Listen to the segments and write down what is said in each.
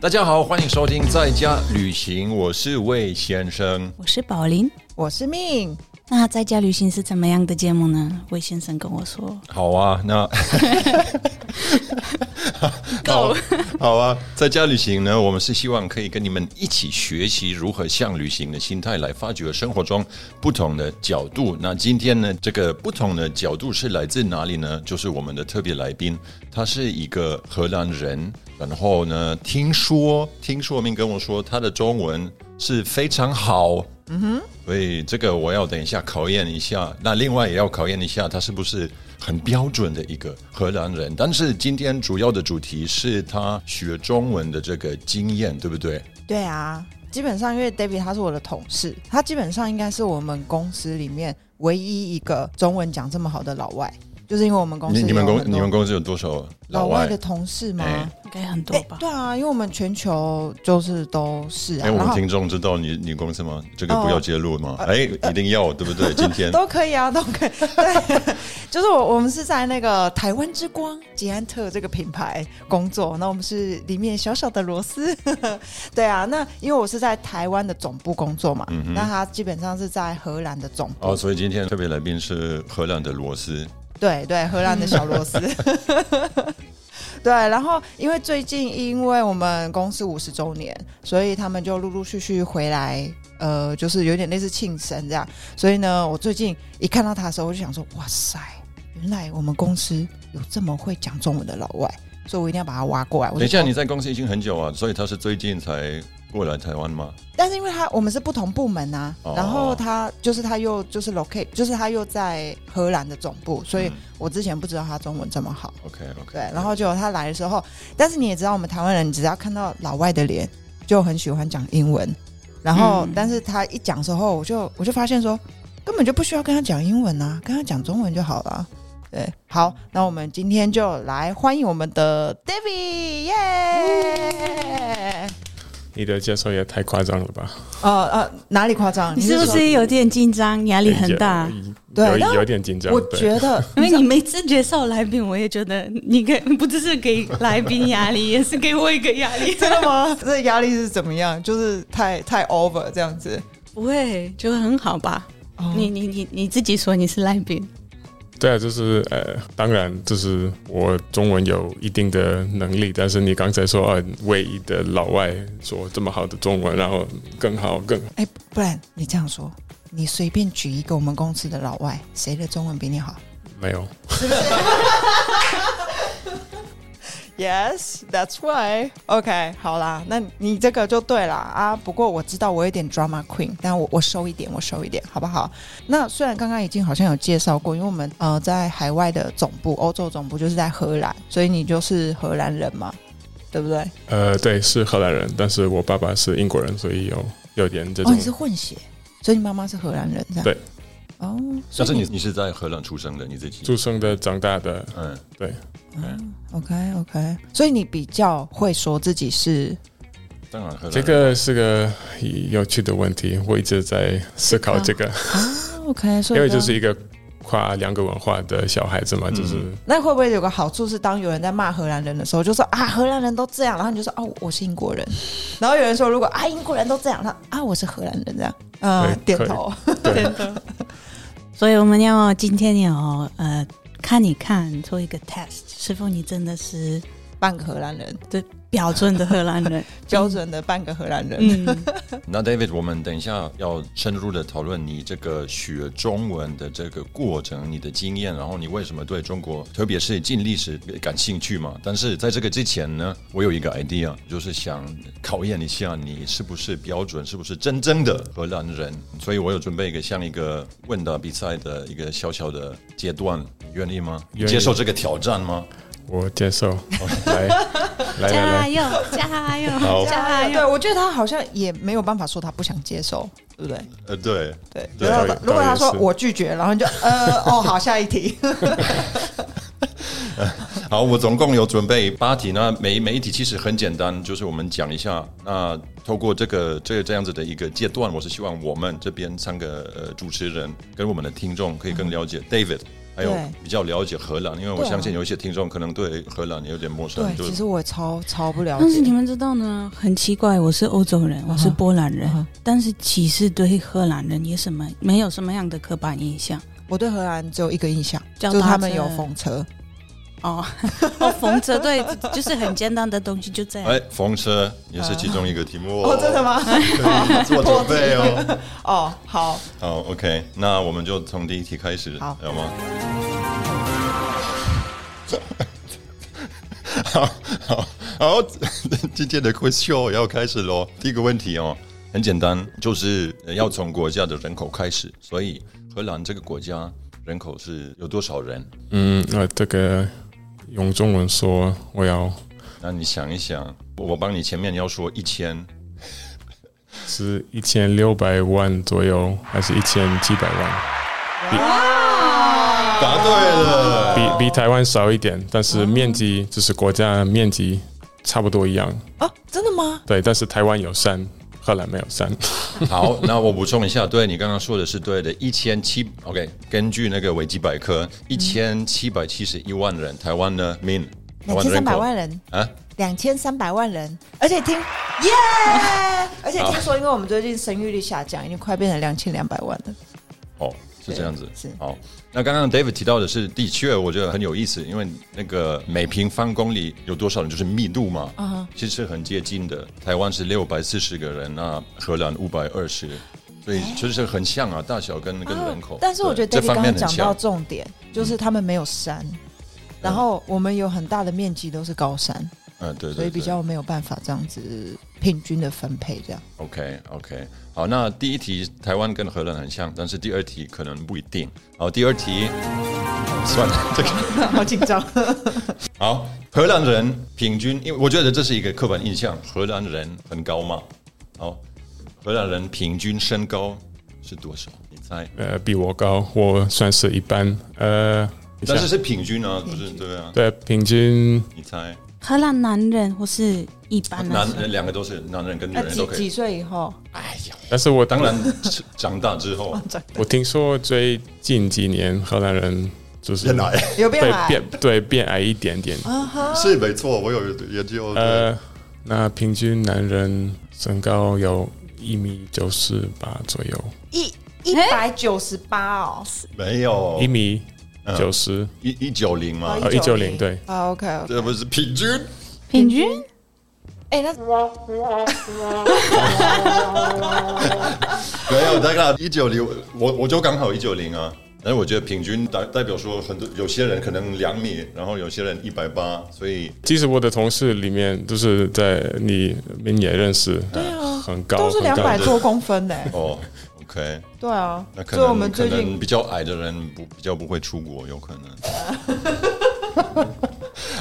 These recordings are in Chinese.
大家好，欢迎收听在家旅行，我是魏先生。我是宝林，我是命，那在家旅行是怎么样的节目呢？魏先生跟我说，好啊，那 够好啊，在家旅行呢，我们是希望可以跟你们一起学习如何向旅行的心态来发掘生活中不同的角度。那今天呢，这个不同的角度是来自哪里呢？就是我们的特别来宾，他是一个荷兰人，然后呢，听说听说明跟我说他的中文是非常好，嗯哼，所以这个我要等一下考验一下。那另外也要考验一下他是不是很标准的一个荷兰人。但是今天主要的主题是他学中文的这个经验，对不对？对啊，基本上因为 David 他是我的同事，他基本上应该是我们公司里面唯一一个中文讲这么好的老外，就是因为我们公司你你们公有很多你们公司有多少老老外？的同事吗？哎应该很多哎吧？对啊，因为我们全球就是都是啊，哎，我们听众知道你你公司吗？这个哦不要揭露吗？哎，一定要，对不对？今天都可以啊，都可以。对，就是我我们是在那个台湾之光捷安特这个品牌工作，那我们是里面小小的螺丝。对啊，那因为我是在台湾的总部工作嘛，那他基本上是在荷兰的总部。哦，所以今天特别来宾是荷兰的罗斯。对对，荷兰的小螺丝。对，然后因为最近因为我们公司五十周年，所以他们就陆陆续续回来，呃，就是有点类似庆生这样。所以呢，我最近一看到他的时候，我就想说，哇塞，原来我们公司有这么会讲中文的老外，所以我一定要把他挖过来。我等一下，你在公司已经很久啊，所以他是最近才过来台湾吗？但是因为他我们是不同部门啊，哦然后他就是他又就是 locate，就是他又在荷兰的总部，所以嗯我之前不知道他中文这么好。OK OK，对，然后就他来的时候，但是你也知道，我们台湾人只要看到老外的脸，就很喜欢讲英文。然后，嗯但是他一讲之后，我就我就发现说，根本就不需要跟他讲英文啊，跟他讲中文就好了。对，好，那我们今天就来欢迎我们的 David，耶！你的介绍也太夸张了吧？呃呃，哪里夸张？你是不是有点紧张，压力很大？对有有点紧张。我觉得，因为你每次介绍来宾，我也觉得你给不只是给来宾压力，也是给我一个压力。真的吗？这压力是怎么样？就是太太 over 这样子。不会，就很好吧？哦你你你你自己说你是来宾，对啊，就是呃，当然，就是我中文有一定的能力，但是你刚才说啊，唯一的老外说这么好的中文，然后更好更哎，不然你这样说，你随便举一个我们公司的老外，谁的中文比你好？没有。？Yes, that's why. OK，好啦，那你这个就对啦啊。不过我知道我有点 drama queen，但我我收一点，我收一点，好不好？那虽然刚刚已经好像有介绍过，因为我们呃在海外的总部，欧洲总部就是在荷兰，所以你就是荷兰人嘛，对不对？呃，对，是荷兰人，但是我爸爸是英国人，所以有有点这种哦，你是混血，所以你妈妈是荷兰人，这样对。哦，但是你你是在荷兰出生的，你自己。出生的、长大的，嗯，对，嗯 OK OK，所以你比较会说自己是当然荷兰这个是个有趣的问题，我一直在思考这个，啊 OK，所以因为就是一个跨两个文化的小孩子嘛，就是。那会不会有个好处是，当有人在骂荷兰人的时候，就说啊荷兰人都这样，然后你就说哦我是英国人，然后有人说如果啊英国人都这样，他啊我是荷兰人这样，呃对可以。点头，对，所以我们要今天要呃看一看，做一个 test，师傅你真的是半个荷兰人，标准的荷兰人。标准的半个荷兰人。嗯，那 David，我们等一下要深入的讨论你这个学中文的这个过程，你的经验，然后你为什么对中国，特别是近历史感兴趣嘛？但是在这个之前呢，我有一个 idea，就是想考验一下你是不是标准，是不是真正的荷兰人。所以我有准备一个像一个问答比赛的一个小小的阶段，你愿意吗？愿意接受这个挑战吗？我接受。来 来来来，加油，加油，好加油！对，我觉得他好像也没有办法说他不想接受，对不对？呃，对，对，对如果如果他说我拒绝，然后你就呃哦 好，下一题。好，我总共有准备八题，那每每一题其实很简单，就是我们讲一下。那透过这个这个这样子的一个阶段，我是希望我们这边三个呃主持人跟我们的听众可以更了解 David。还有比较了解荷兰，因为我相信有一些听众可能对荷兰有点陌生，对，其实我超超不了解。但是。你们知道呢，很奇怪，我是欧洲人，我是波兰人，但是其实对荷兰人也什么没有什么样的刻板印象，我对荷兰只有一个印象，就是他们有风车。哦哦，风车对，就是很简单的东西，就这样。哎，风车也是其中一个题目哦，真的？吗？可以做准备哦。哦，好，好，OK，那我们就从第一题开始，好好吗？好好好，今天的 quiz show 要开始喽。第一个问题哦，很简单，就是要从国家的人口开始。所以荷兰这个国家人口是有多少人？嗯，那这个用中文说，我要那你想一想，我帮你前面要说一千，是一千六百万左右，还是一千七百万？答对了。比比台湾少一点，但是面积就是国家面积差不多一样。啊，真的吗？对，但是台湾有山，荷兰没有删。好，那我补充一下，对你刚刚说的是对的，一千七，OK，根据那个维基百科，一千七百七十一万人，台湾呢，min，台两千三百万人，啊，两千三百万人，而且听耶，而且听说，因为我们最近生育率下降，已经快变成两千两百万了。哦，是这样子，是好。那刚刚 David 提到的是，的确我觉得很有意思，因为那个每平方公里有多少人，就是密度嘛，啊其实很接近的。台湾是六百四十个人，那荷兰五百二十，所以其实很像啊，大小跟跟人口。哦但是我觉得 David 刚刚讲到。重点，就是他们没有山，然后我们有很大的面积都是高山，嗯，对对所以比对较没有办法这样子平均的分配这样。OK OK，好，那第一题台湾跟荷兰很像，但是第二题可能不一定。好，第二题算了，这个 好紧张。好，荷兰人平均，因为我觉得这是一个刻板印象，荷兰人很高嘛。好，荷兰人平均身高是多少？你猜？呃，比我高，我算是一般。呃，但是是平均啊，不是对啊？对平均你猜？荷兰男人或是一般男人两个都是男人跟女人都可以。几岁以后？哎呀，但是我当然长大之后我听说最近几年荷兰人就是变矮，有变矮？变对变矮一点点。是没错，我有研究。呃，那平均男人身高有一米九十八左右，一一百九十八哦，没有一米嗯九十。一一九零嘛，哦190对啊，OK 这不是平均。平均哎，那 没有，大概一九零，我我就刚好一九零啊。但是我觉得平均代代表说很多有些人可能两米，然后有些人一百八，所以其实我的同事里面都是在你们也认识，对啊很高，都是两百多公分呢。哦，OK，对啊那，可能我们能可最近能比较矮的人不比较不会出国，有可能。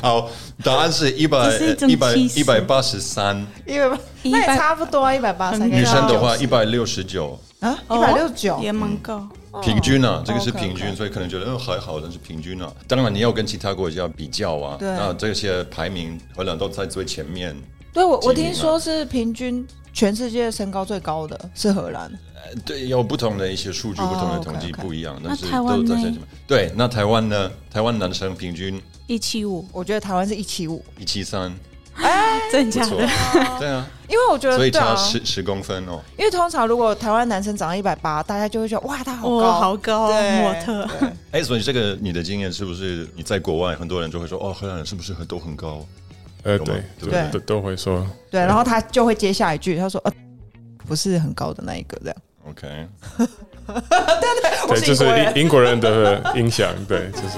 好，答案是一百一百一百八十三，一百八，那也差不多啊，一百八十三。女生的话一百六十九，啊，一百六十九也蛮高。平均啊，这个是平均，所以可能觉得嗯还好，但是平均啊。当然你要跟其他国家比较啊，对那这些排名荷兰都在最前面。对我我听说是平均全世界身高最高的是荷兰，呃对，有不同的一些数据，哦不同的统计不一样，但是那台湾呢？都在。对，那台湾呢？台湾男生平均一七五，我觉得台湾是一七五，一七三，不 错 真假的？，对啊，因为我觉得所以差十十公分哦。因为通常如果台湾男生长到一百八，大家就会觉得哇他好高，哦，好高，对。模特。对。哎，所以这个你的经验是不是你在国外很多人就会说哦，荷兰人是不是很都很高？呃，对，对都都会说，对，然后他就会接下一句，他说呃不是很高的那一个这样。OK，对对，就是是英国人。英英国人的影响，对，就是。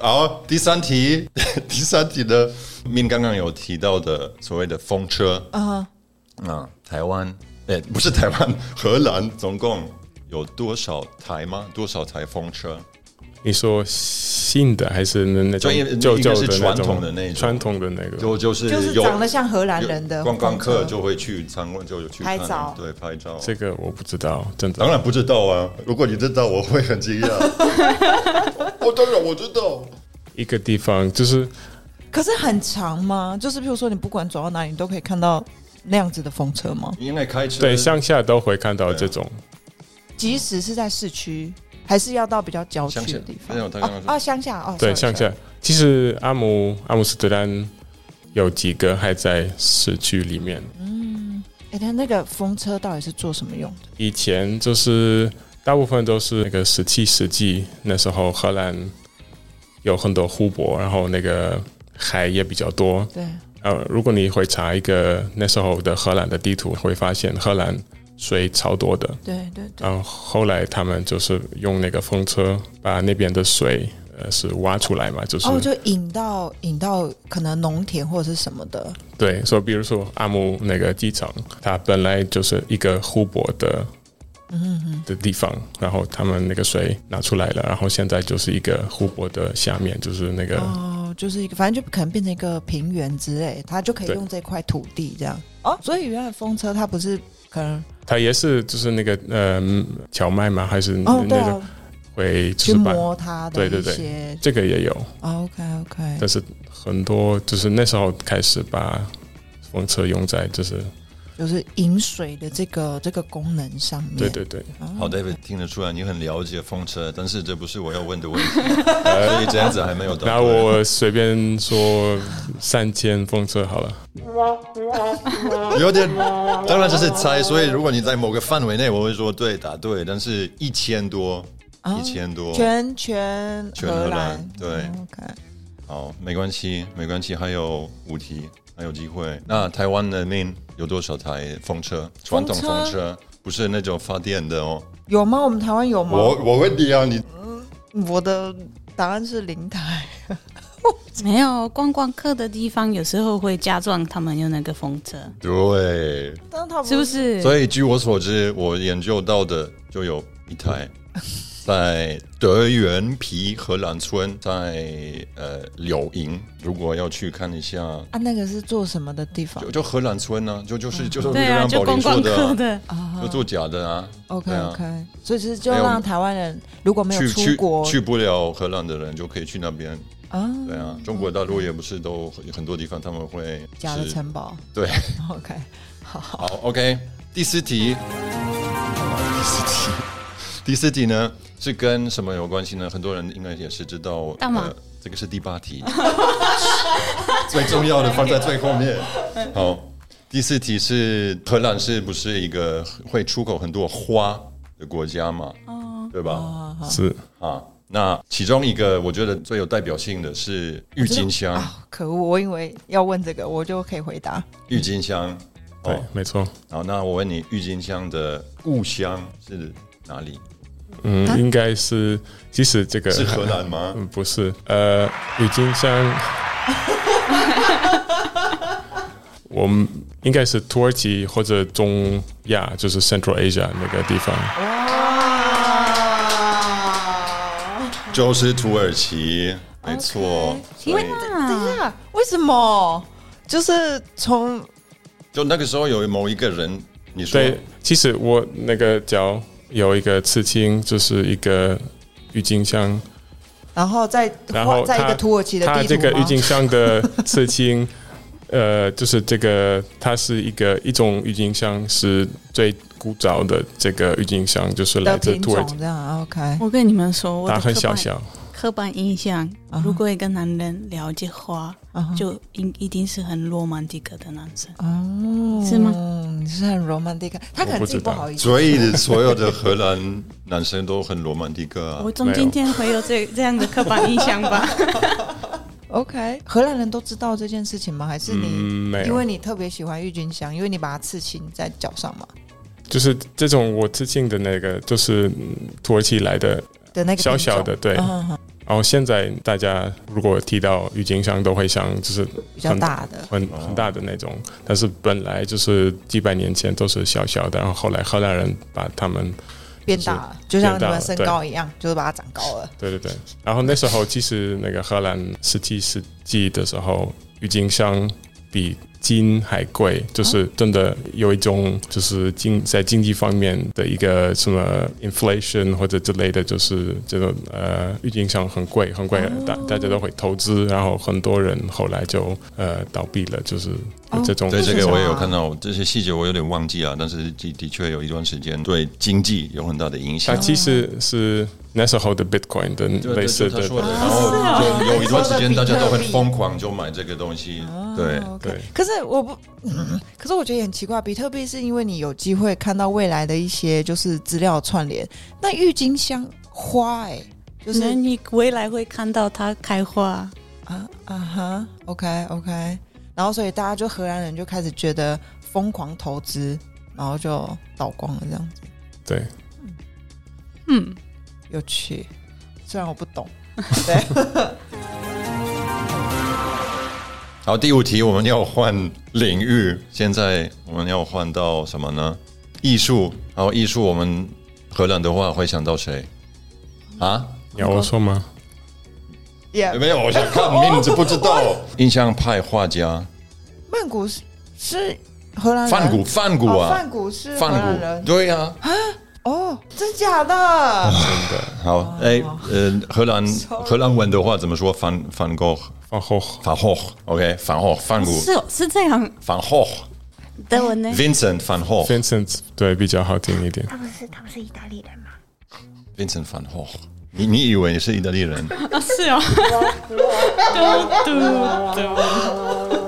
好，第三题，第三题的 min 刚刚有提到的所谓的风车。嗯，啊，台湾，哎，不是台湾，荷兰总共有多少台吗？多少台风车？你说新的还是那那种就应旧应该是旧的那种传统的那种传统的那个？就就是就是长得像荷兰人的观光客就会去参观，就有去拍照对，拍照。这个我不知道，真的。当然不知道啊，如果你知道，我会很惊讶。我 当然我知道。一个地方就是可是很长吗？就是比如说你不管走到哪里，你都可以看到那样子的风车吗？应该开车对乡下都会看到这种，即使是在市区，还是要到比较郊区的地方没？有他刚刚说哦，乡下哦，对，乡下。其实阿姆阿姆斯特丹有几个还在市区里面。嗯哎，他那个风车到底是做什么用的？以前就是大部分都是那个十七世纪那时候，荷兰有很多湖泊，然后那个海也比较多。对，呃，如果你会查一个那时候的荷兰的地图，会发现荷兰水超多的。对对对，然后后来他们就是用那个风车把那边的水呃是挖出来嘛，就是、哦，就引到引到可能农田或者是什么的，对，所以比如说阿姆那个机场，它本来就是一个湖泊的。的地方，然后他们那个水拿出来了，然后现在就是一个湖泊的下面，就是那个、哦，就是一个，反正就可能变成一个平原之类，它就可以用这块土地这样。哦，所以原来风车它不是可能它也是就是那个呃荞麦吗？还是哦，对那种啊，会就去是把摸它的对对对。这个也有，哦 OK OK，但是很多就是那时候开始把风车用在就是就是饮水的这个这个功能上面。对对对，哦好，David 听得出来你很了解风车，但是这不是我要问的问题，所以这样子还没有到。那我随便说三千风车好了，有点，当然这是猜，所以如果你在某个范围内，我会说对，答对，但是一千多，哦一千多，全全全荷兰兰对。哦 OK，好，没关系，没关系，还有五题，还有机会。那台湾的面有多少台风车？传统风车不是那种发电的哦。有吗？我们台湾有吗？我我问你啊，你我的答案是零台。没有观光客的地方，有时候会加装他们用那个风车，对，但是它是不？是？所以据我所知，我研究到的就有一台。在德元皮荷兰村，在呃柳营，如果要去看一下，啊，那个是做什么的地方就就荷兰村呢、就就是就是对啊，让就观光宝林说的啊、客的，啊就做假的啊。？OK 对啊 OK，所以是就让台湾人如果没有去去出国去不了荷兰的人就可以去那边。啊，对啊，中国大陆也不是都很很多地方他们会假的城堡。对。OK，好好好，OK，第四题，第四题，第四题呢是跟什么有关系呢？很多人应该也是知道。呃大马这个是第八题，最重要的放在最后面。好，第四题是荷兰是不是一个会出口很多花的国家嘛？对吧？是啊，那其中一个我觉得最有代表性的是郁金香，啊，可恶！我以为要问这个，我就可以回答。郁金香。对，哦，没错。好，那我问你，郁金香的故乡是哪里？嗯，应该是，其实这个是荷兰吗？嗯，不是，呃，郁金香，我们应该是土耳其或者中亚，就是 Central Asia 那个地方。就是土耳其，没错。因为等一下，为什么？就是从就那个时候有某一个人，你说对，其实我那个脚有一个刺青，就是一个郁金香，然后在然后在一个土耳其的它地图它这个郁金香的刺青，呃，就是这个，它是一个一种郁金香，是最古早的这个郁金香，就是来自土耳其，这样，OK，我跟你们说，我它很小小，刻板印象如果一个男人了解花，就一一定是很罗曼蒂克的男生。哦，是吗？是很 romantic，他可能自己不好意思。所以 所有的荷兰男生都很罗曼蒂克啊我。总今天会有这这样的刻板印象吧？OK，荷兰人都知道这件事情吗？还是你、嗯，因为，你特别喜欢郁金香，因为你把它刺青在脚上嘛就是这种我刺青的那个，就是嗯土耳其来的，的那个小小的，对。然后现在大家如果提到郁金香，都会想就是比较大的。很很大的那种，但是本来就是几百年前都是小小的，然后后来荷兰人把它们，变大了，就像你们身高一样，就是把它长高了。对 对对，然后那时候其实那个荷兰十七世纪的时候，郁金香比金还贵，就是真的有一种就是经在经济方面的一个什么 inflation 或者之类的，就是这种呃郁金香很贵很贵，大大家都会投资，然后很多人后来就呃倒闭了，就是有这种。对这个我也有看到，这些细节我有点忘记啊，但是的的确有一段时间对经济有很大的影响。它。其实是那时候的 Bitcoin 的对类似的就他说的，然后就有一段时间大家都很疯狂，就买这个东西。对，对。可是我不，嗯 可是我觉得也很奇怪，比特币是因为你有机会看到未来的一些就是资料串联，那郁金香花哎、就是你未来会看到它开花。啊啊哈，OK OK，然后所以大家就荷兰人就开始觉得疯狂投资，然后就倒光了这样子，对。嗯，有趣。虽然我不懂，对，好，第五题我们要换领域，现在我们要换到什么呢？艺术。然后艺术，我们荷兰的话会想到谁？啊？你要我说吗？也、没有，我想看名字，不知道。印象派画家曼谷是是荷兰人，梵谷，梵谷哦啊，梵谷是荷梵谷，人对呀、哦，真假的？真的好，哎，呃，荷兰 荷兰文的话怎么说？梵梵高，放后梵霍，OK，梵霍，梵谷，是哦，是这样梵霍德文呢？，Vincent 梵霍 Vincent 对比较好听一点。他不是他不是意大利人吗？，Vincent 梵霍。你你以为你是意大利人？啊，是哦。嘟嘟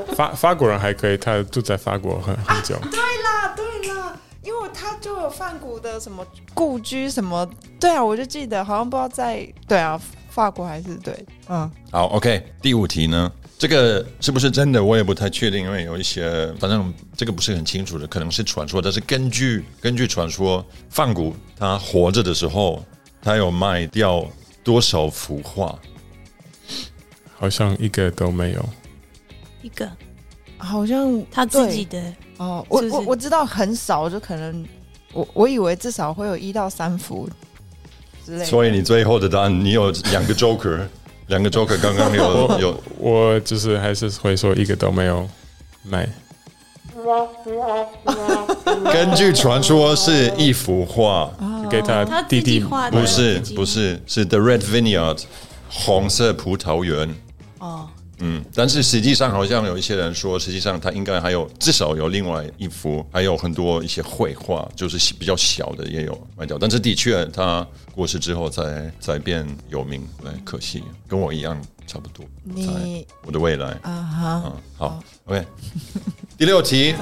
嘟。法法国人还可以，他住在法国很很久。对啦，对啦，因为他就有梵谷的什么故居什么，对啊，我就记得好像不知道在对啊，法国还是对，嗯，好，OK，第五题呢？这个是不是真的？我也不太确定，因为有一些，反正这个不是很清楚的，可能是传说。但是根据根据传说，梵谷他活着的时候，他有卖掉多少幅画？好像一个都没有。一个好像他自己的，哦，我我我知道很少，就可能我我以为至少会有一到三幅之类的，所以你最后的答案，你有两个 Joker，两个 Joker 刚刚有 有。我就是还是会说一个都没有买。根据传说是一幅画，给他他弟弟画的，不是不是是 The Red Vineyard 红色葡萄园。哦，嗯，但是实际上好像有一些人说，实际上他应该还有至少有另外一幅，还有很多一些绘画，就是比较小的也有卖掉。但是的确，他过世之后才才变有名，对，可惜跟我一样差不多。你我的未来，啊哈，嗯，好，OK。第六题，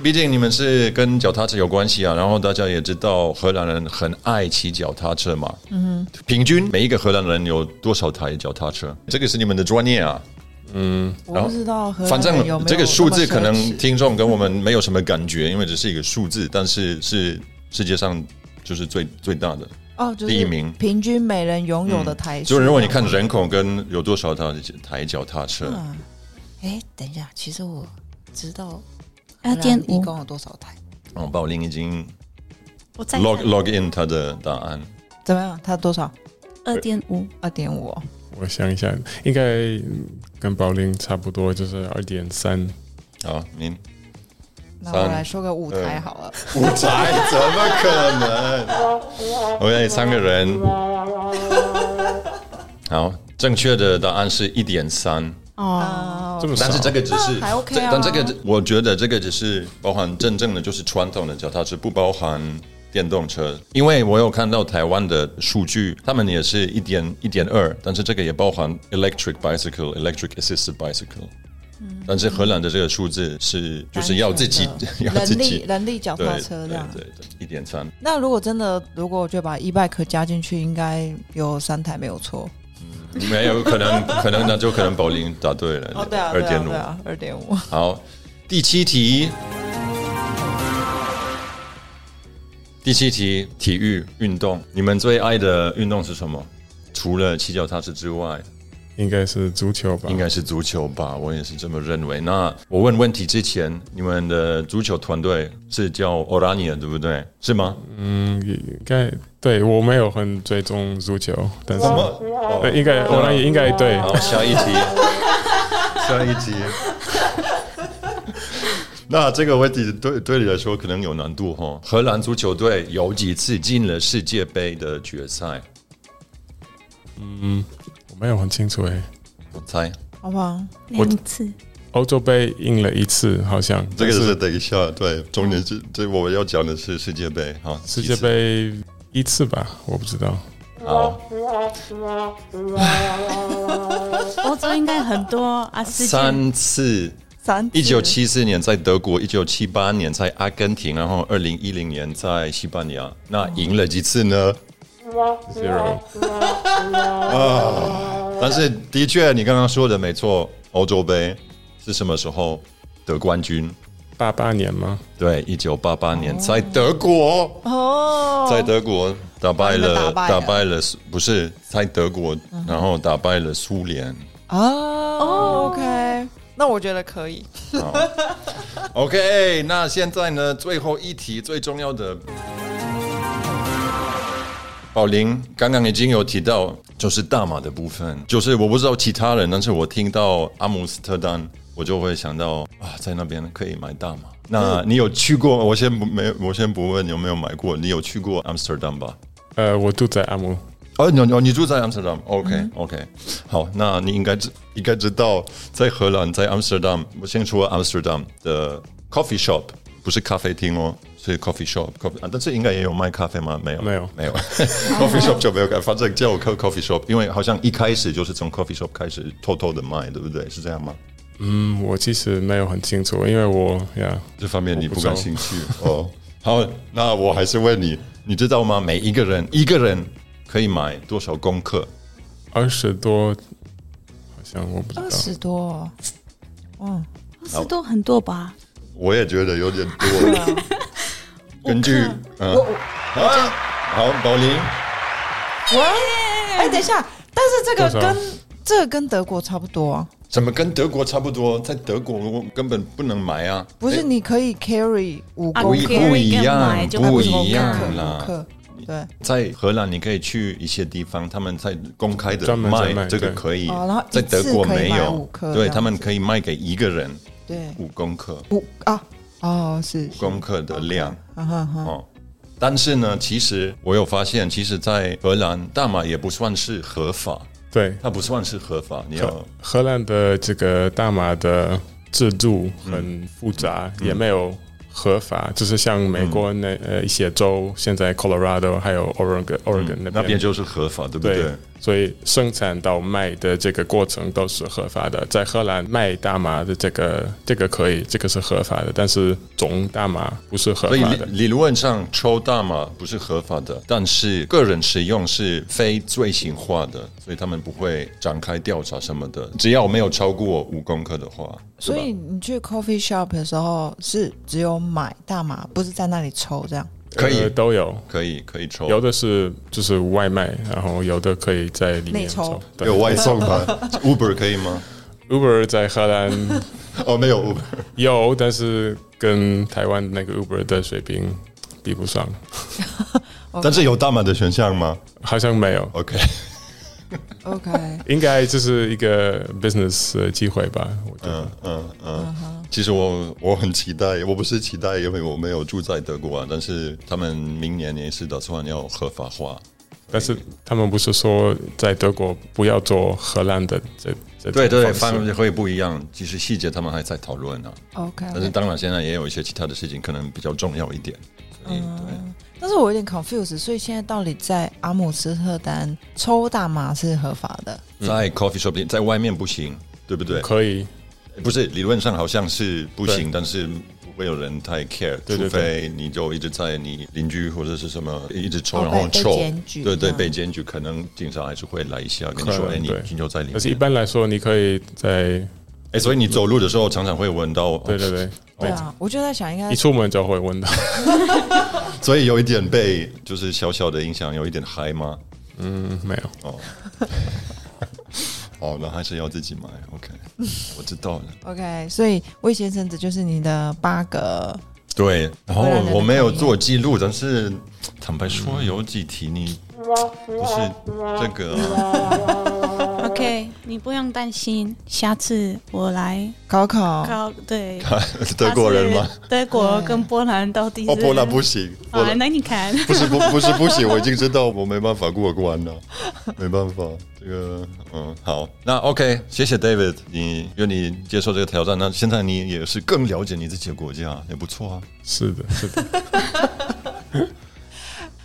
毕竟你们是跟脚踏车有关系啊，然后大家也知道荷兰人很爱骑脚踏车嘛，嗯，平均每一个荷兰人有多少台脚踏车？这个是你们的专业啊，嗯。我不知道荷兰反正人有没有这个数字可能听众跟我们没有什么感觉，因为只是一个数字，但是是世界上就是最最大的。哦，就是第一名。平均每人拥有的台数，就是如果你看人口跟有多少台台脚踏车，嗯，哎，等一下，其实我知道二点五，一共有多少台？哦，宝林已经我再 log log in 他的答案。怎么样？它多少？二点五，二点五。我想一下，应该跟宝林差不多，就是二点三。好，您那我来说个舞台好了。舞台 怎么可能？OK，三个人。好，正确的答案是一点三，哦，哦这么但是这个只是那还 OK 这啊但这个我觉得这个只是包含真正的就是传统的脚踏车，不包含电动车。因为我有看到台湾的数据，他们也是一点一点二，但是这个也包含 electric bicycle、electric assisted bicycle。但是荷兰的这个数字是就是要自己 要自人力己人力脚踏车这样。对对对，一点三。那如果真的，如果我就把 e bike 加进去，应该有三台没有错。没有可能，可能那就可能宝林答对了。哦，对啊，对啊二点五二点五。好，第七题，第七题，体育运动，你们最爱的运动是什么？除了骑脚踏车之外，应该是足球吧？应该是足球吧？我也是这么认为。那我问问题之前，你们的足球团队是叫 Orania 对不对？是吗？嗯，应该对我没有很追踪足球，但是什么？对应该我那也应该对。好，下一题。下一题。那这个问题对对你来说可能有难度哈。荷兰足球队有几次进了世界杯的决赛？我没有很清楚诶。我猜好不好？两次，欧洲杯赢了一次，好像这个是等一下，对，重点是这我要讲的是世界杯哈，世界杯一次吧，我不知道。好，欧洲应该很多啊，三次。三一九七四年在德国，一九七八年在阿根廷，然后二零一零年在西班牙。那赢了几次呢？Zero，啊但是的确，你刚刚说的没错，欧洲杯是什么时候得冠军？八八年吗？对，一九八八年在德国，哦，在德国打败了打败了，不是在德国，然后打败了苏联。哦，OK，那我觉得可以。OK，那现在呢，最后一题最重要的，宝林刚刚已经有提到，就是大马的部分，就是我不知道其他人，但是我听到阿姆斯特丹，我就会想到啊，在那边可以买大马。那你有去过？我先不没，我先不问有没有买过，你有去过阿姆斯特丹吧？呃，我住在阿姆，哦，你哦，你住在 Amsterdam。OK OK，好，那你应该知应该知道，在荷兰，在 Amsterdam，我先说 Amsterdam 的 coffee shop 不是咖啡厅哦，是 coffee shop coffee 啊，但是应该也有卖咖啡吗？没有，没有没有，coffee shop 就没有，反正叫我 co coffee shop，因为好像一开始就是从 coffee shop 开始偷偷的卖，对不对？是这样吗？嗯，我其实没有很清楚，因为我呀，这方面你不感兴趣哦。好，那我还是问你，你知道吗？每一个人一个人可以买多少功课？二十多，好像我不知道。二十多，哦，二十多很多吧？我也觉得有点多。根据嗯，啊，好，宝林，我哎，等一下，但是这个跟这个跟德国差不多啊，怎么跟德国差不多？在德国我根本不能买啊！不是？你可以 carry 五克，不一样不一样五啦。对，在荷兰，你可以去一些地方，他们在公开的卖这个可以。哦然后，在德国没有。对他们可以卖给一个人对，五公克，五啊，哦，是，五公克的量。啊哈哈，哦。但是呢，其实我有发现，其实，在荷兰大麻也不算是合法，对，它不算是合法。你要荷兰的这个大麻的制度很复杂，也没有合法，就是像美国那、呃一些州，现在 Colorado 还有 Oregon Oregon 那边，那边就是合法，对不对？对，所以生产到卖的这个过程都是合法的。在荷兰卖大麻的这个这个可以，这个是合法的，但是种大麻不是合所以法的。理理论上抽大麻不是合法的，但是个人使用是非罪行化的，所以他们不会展开调查什么的。只要没有超过五公克的话，所以你去 coffee shop 的时候是只有买大麻，不是在那里抽这样。可以呃都有，可以可以抽，有的是就是外卖，然后有的可以在里面内抽有外送吗？Uber 可以吗？Uber 在荷兰 哦，没有 Uber。有，但是跟台湾那个 Uber 的水平比不上，但是有大麻的选项吗好像没有。？OK，OK，应该这是一个 business 的机会吧？我觉得。嗯嗯嗯。其实我我很期待，我不是期待，因为我没有住在德国啊，但是他们明年也是打算要合法化。但是他们不是说在德国不要做荷兰的这这对对，方式方式会不一样。其实细节他们还在讨论呢。OK，但是当然，现在也有一些其他的事情可能比较重要一点。所以对。但是我有点 confused，所以现在到底在阿姆斯特丹抽大麻是合法的？在 coffee shop 里在外面不行，对不对？可以，不是理论上好像是不行，但是不会有人太 care，对对除非你就一直在你邻居或者是什么一直抽，哦然后抽对对，被检举，可能警察还是会来一下跟你说，哎，你可能对你就在里面但是一。般来说，你可以在哎，所以你走路的时候常常会闻到，对对对，对啊，我就在想，应该一出门就会闻到。所以有一点被就是小小的影响，有一点嗨吗？嗯，没有。哦，哦那还是要自己买。OK，我知道了。OK，所以魏先生这就是你的八个对，然后我没有做记录，但是坦白说，有几题你不是这个啊、OK 你不用担心，下次我来高考考。对，德国人吗？德国跟波兰到底？哦，波兰不行。啊，那你看，不是不 不是不行，我已经知道我没办法过关了，没办法。这个嗯，好，那 OK，谢谢 David，你愿意接受这个挑战。那现在你也是更了解你自己的国家，也不错啊。是的，是的。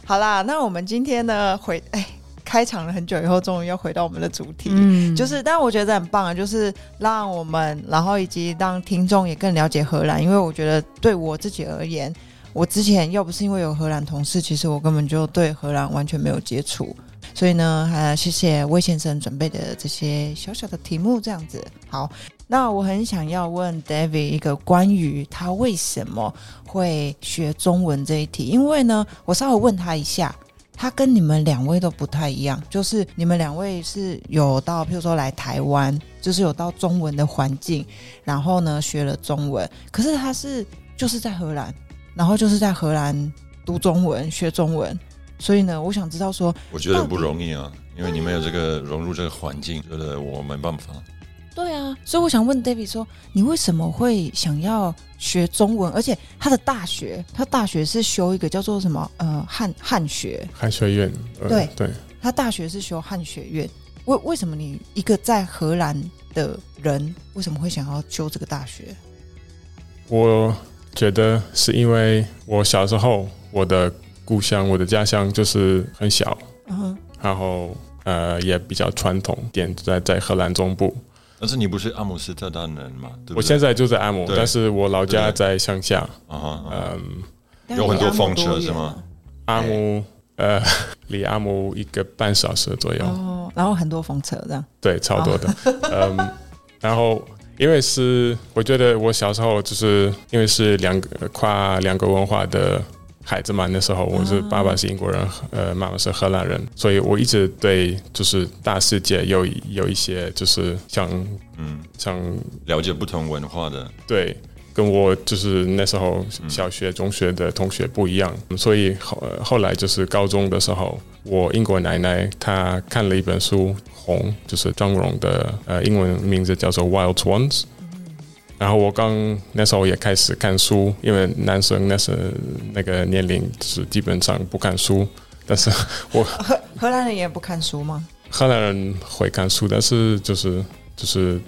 好啦，那我们今天呢，回哎，开场了很久以后，终于要回到我们的主题，嗯，就是，但我觉得很棒啊，就是让我们，然后以及让听众也更了解荷兰，因为我觉得对我自己而言，我之前要不是因为有荷兰同事，其实我根本就对荷兰完全没有接触。所以呢，呃，谢谢魏先生准备的这些小小的题目，这样子。好，那我很想要问 David 一个关于他为什么会学中文这一题，因为呢，我稍微问他一下，他跟你们两位都不太一样，就是你们两位是有到，譬如说来台湾，就是有到中文的环境，然后呢学了中文，可是他是就是在荷兰，然后就是在荷兰读中文学中文。所以呢，我想知道说，我觉得不容易啊，因为你没有这个融入这个环境，觉得我没办法。对啊，所以我想问 David 说，你为什么会想要学中文？而且他的大学，他大学是修一个叫做什么？呃，汉汉学，汉学院。对对，他大学是修汉学院。为为什么你一个在荷兰的人，为什么会想要修这个大学？我觉得是因为我小时候我的。故乡，我的家乡就是很小，然后呃也比较传统点，在在荷兰中部。但是你不是阿姆斯特丹人吗？我现在就在阿姆，但是我老家在乡下。嗯，有很多风车是吗？阿姆呃，离阿姆一个半小时左右。哦，然后很多风车这样。对，超多的。嗯，然后因为是我觉得我小时候就是因为是两个跨两个文化的。孩子嘛，那时候我是爸爸是英国人，呃，妈妈是荷兰人，所以我一直对就是大世界有有一些就是想嗯。想了解不同文化的，对，跟我就是那时候小学中学的同学不一样，所以后后来就是高中的时候，我英国奶奶她看了一本书《红》，就是张荣的呃英文名字叫做《Wild Ones》。然后我刚那时候也开始看书，因为男生那时那个年龄是基本上不看书。但是 我荷荷兰人也不看书吗？荷兰人会看书，但是就是就是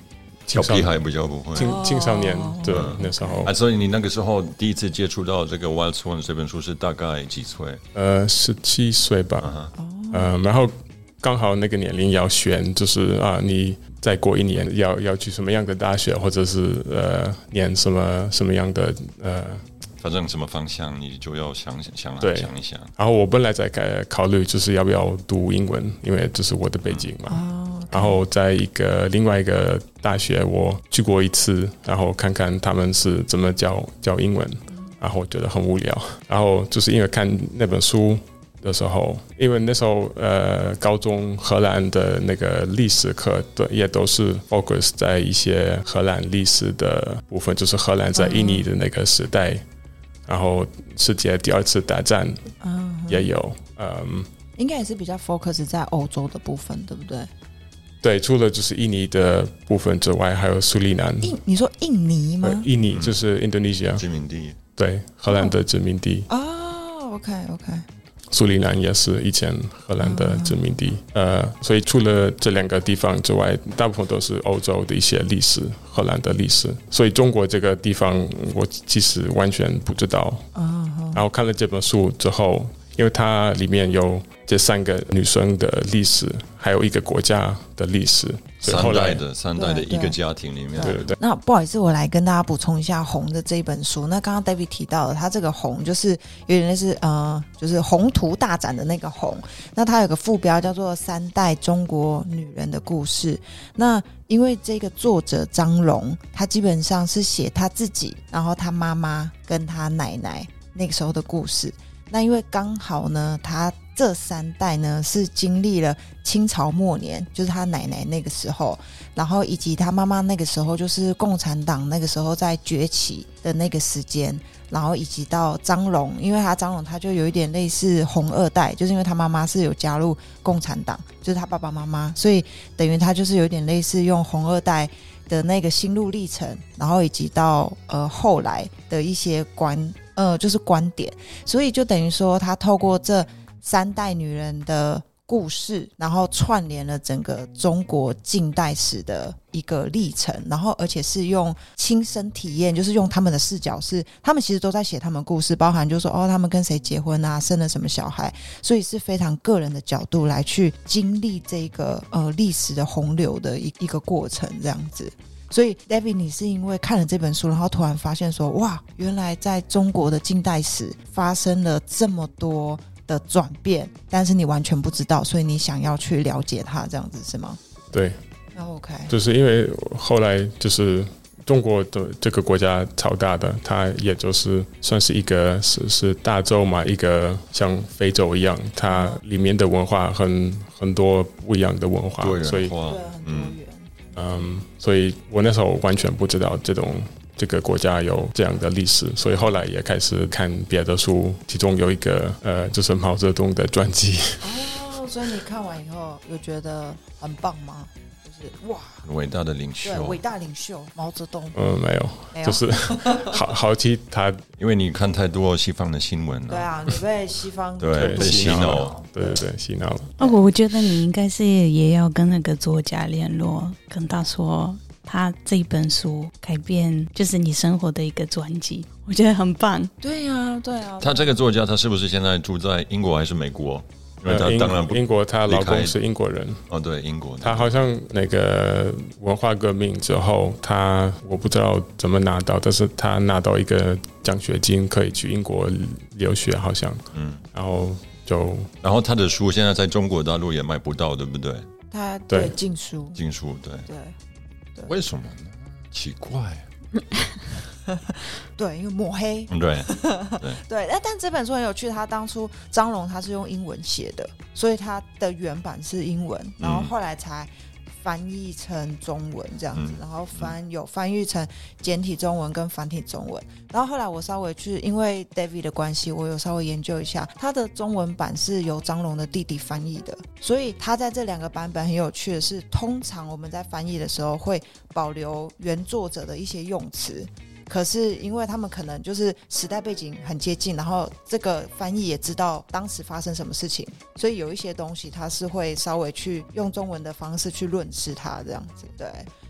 小屁孩比较不会。青青少年对那时候啊，所以你那个时候第一次接触到这个《Wild Swan》这本书是大概几岁？呃，十七岁吧。嗯，然后刚好那个年龄要选，就是啊你。再过一年要要去什么样的大学，或者是呃念什么什么样的呃，反正什么方向你就要想想想想一想。然后我本来在考考虑就是要不要读英文，因为这是我的背景嘛。哦。然后在一个另外一个大学我去过一次，然后看看他们是怎么教教英文，然后觉得很无聊。然后就是因为看那本书。的时候，因为那时候呃，高中荷兰的那个历史课的也都是 focus 在一些荷兰历史的部分，就是荷兰在印尼的那个时代，然后世界第二次大战也有，嗯，应该也是比较 focus 在欧洲的部分，对不对？对，除了就是印尼的部分之外，还有苏里南。印，你说印尼吗？印尼就是 Indonesia 殖民地，对，荷兰的殖民地。哦，OK，OK。苏里南也是以前荷兰的殖民地，呃，所以除了这两个地方之外，大部分都是欧洲的一些历史，荷兰的历史。所以中国这个地方，我其实完全不知道。然后看了这本书之后，因为它里面有这三个女生的历史，还有一个国家的历史。三代的三代的一个家庭里面，对对对。那不好意思，我来跟大家补充一下《红》的这一本书。那刚刚 David 提到了，他这个“红”就是有点类似呃，就是宏图大展的那个“红”。那它有个副标叫做《三代中国女人的故事》。那因为这个作者张龙，他基本上是写他自己，然后他妈妈跟他奶奶那个时候的故事。那因为刚好呢，他。这三代呢是经历了清朝末年，就是他奶奶那个时候，然后以及他妈妈那个时候，就是共产党那个时候在崛起的那个时间，然后以及到张龙，因为他张龙他就有一点类似红二代，就是因为他妈妈是有加入共产党，就是他爸爸妈妈，所以等于他就是有点类似用红二代的那个心路历程，然后以及到呃后来的一些观呃就是观点，所以就等于说他透过这三代女人的。故事，然后串联了整个中国近代史的一个历程，然后而且是用亲身体验，就是用他们的视角，是他们其实都在写他们故事，包含就说哦，他们跟谁结婚啊，生了什么小孩，所以是非常个人的角度来去经历这个呃历史的洪流的一一个过程，这样子。所以，David，你是因为看了这本书，然后突然发现说，哇，原来在中国的近代史发生了这么多。的转变，但是你完全不知道，所以你想要去了解它，这样子是吗？对，那 OK，就是因为后来就是中国的这个国家超大的，它也就是算是一个是是大洲嘛，一个像非洲一样，它里面的文化很很多不一样的文化，所以嗯嗯，所以我那时候完全不知道这种。这个国家有这样的历史，所以后来也开始看别的书，其中有一个呃，就是毛泽东的传记。哦，所以你看完以后有觉得很棒吗？就是哇，伟大的领袖，伟大领袖毛泽东。嗯，没有，就是 好好奇他，因为你看太多西方的新闻了。对啊，你被西方对被洗脑，对对对，洗脑。哦，我觉得你应该是也要跟那个作家联络，跟他说。他这一本书改变就是你生活的一个专辑，我觉得很棒。对呀，对啊。他这个作家，他是不是现在住在英国还是美国？因为他当然不英国，他老公是英国人。哦，对，英国。他好像那个文化革命之后，他我不知道怎么拿到，但是他拿到一个奖学金，可以去英国留学，好像。嗯。然后就，然后他的书现在在中国大陆也买不到，对不对？他对禁书，禁书，对对。为什么呢？奇怪。对，因为抹黑。对对 对，但但这本书很有趣，他当初张龙他是用英文写的，所以他的原版是英文，然后后来才。翻译成中文这样子，然后翻有翻译成简体中文跟繁体中文，然后后来我稍微去，因为 David 的关系，我有稍微研究一下，他的中文版是由张龙的弟弟翻译的，所以他在这两个版本很有趣的是，通常我们在翻译的时候会保留原作者的一些用词。可是，因为他们可能就是时代背景很接近，然后这个翻译也知道当时发生什么事情，所以有一些东西他是会稍微去用中文的方式去论述它这样子，对。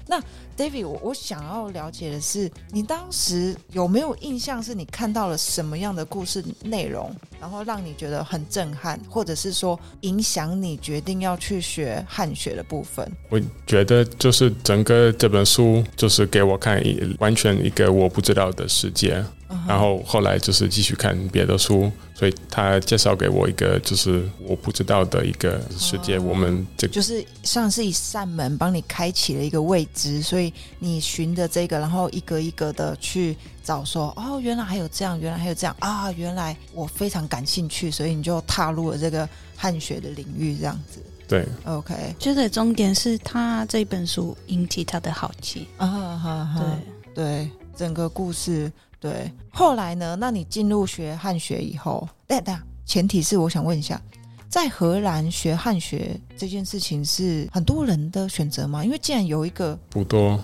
那 David，我我想要了解的是，你当时有没有印象，是你看到了什么样的故事内容，然后让你觉得很震撼，或者是说影响你决定要去学汉学的部分？我觉得就是整个这本书就是给我看一完全一个我不知道的世界。然后后来就是继续看别的书，所以他介绍给我一个就是我不知道的一个世界。我们这就是像是一扇门，帮你开启了一个未知，所以你循着这个，然后一个一个的去找，说哦，原来还有这样，原来还有这样啊，原来我非常感兴趣，所以你就踏入了这个汉学的领域，这样子。对，OK。觉得重点是他这本书引起他的好奇啊，对对，整个故事。对，后来呢？那你进入学汉学以后，但但前提是我想问一下，在荷兰学汉学这件事情是很多人的选择吗？因为既然有一个不多，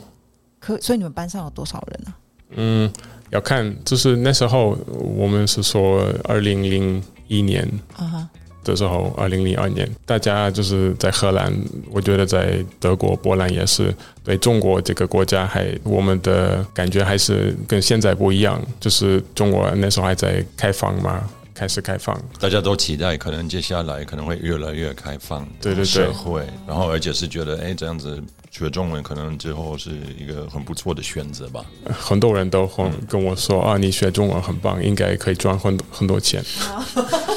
可所以你们班上有多少人呢？嗯，要看，就是那时候我们是说二零零一年啊哈。的时候，二零零二年，大家就是在荷兰，我觉得在德国、波兰也是对中国这个国家，还我们的感觉还是跟现在不一样。就是中国那时候还在开放嘛，开始开放，大家都期待可能接下来可能会越来越开放，对对对，社会，然后而且是觉得哎这样子。学中文可能之后是一个很不错的选择吧。很多人都会跟我说啊，你学中文很棒，应该可以赚很多很多钱，